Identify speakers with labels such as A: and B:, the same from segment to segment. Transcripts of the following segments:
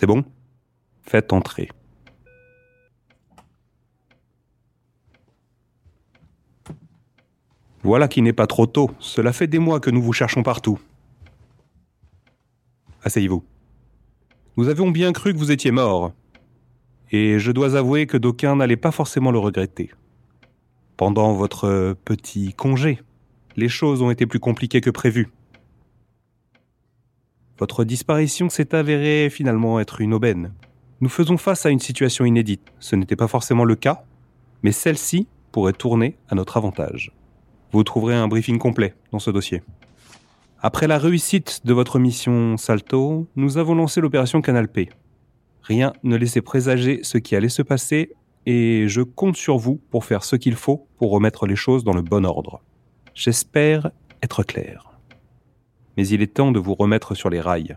A: C'est bon? Faites entrer. Voilà qui n'est pas trop tôt. Cela fait des mois que nous vous cherchons partout. Asseyez-vous. Nous avions bien cru que vous étiez mort. Et je dois avouer que d'aucuns n'allaient pas forcément le regretter. Pendant votre petit congé, les choses ont été plus compliquées que prévu. Votre disparition s'est avérée finalement être une aubaine. Nous faisons face à une situation inédite. Ce n'était pas forcément le cas, mais celle-ci pourrait tourner à notre avantage. Vous trouverez un briefing complet dans ce dossier. Après la réussite de votre mission Salto, nous avons lancé l'opération Canal P. Rien ne laissait présager ce qui allait se passer et je compte sur vous pour faire ce qu'il faut pour remettre les choses dans le bon ordre. J'espère être clair. Mais il est temps de vous remettre sur les rails.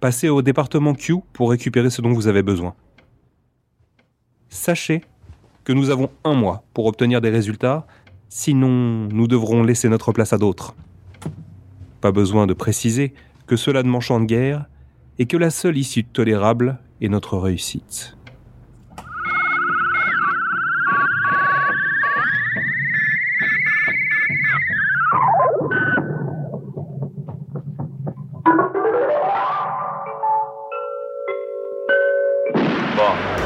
A: Passez au département Q pour récupérer ce dont vous avez besoin. Sachez que nous avons un mois pour obtenir des résultats, sinon nous devrons laisser notre place à d'autres. Pas besoin de préciser que cela ne m'enchante guère et que la seule issue tolérable est notre réussite.
B: Bon.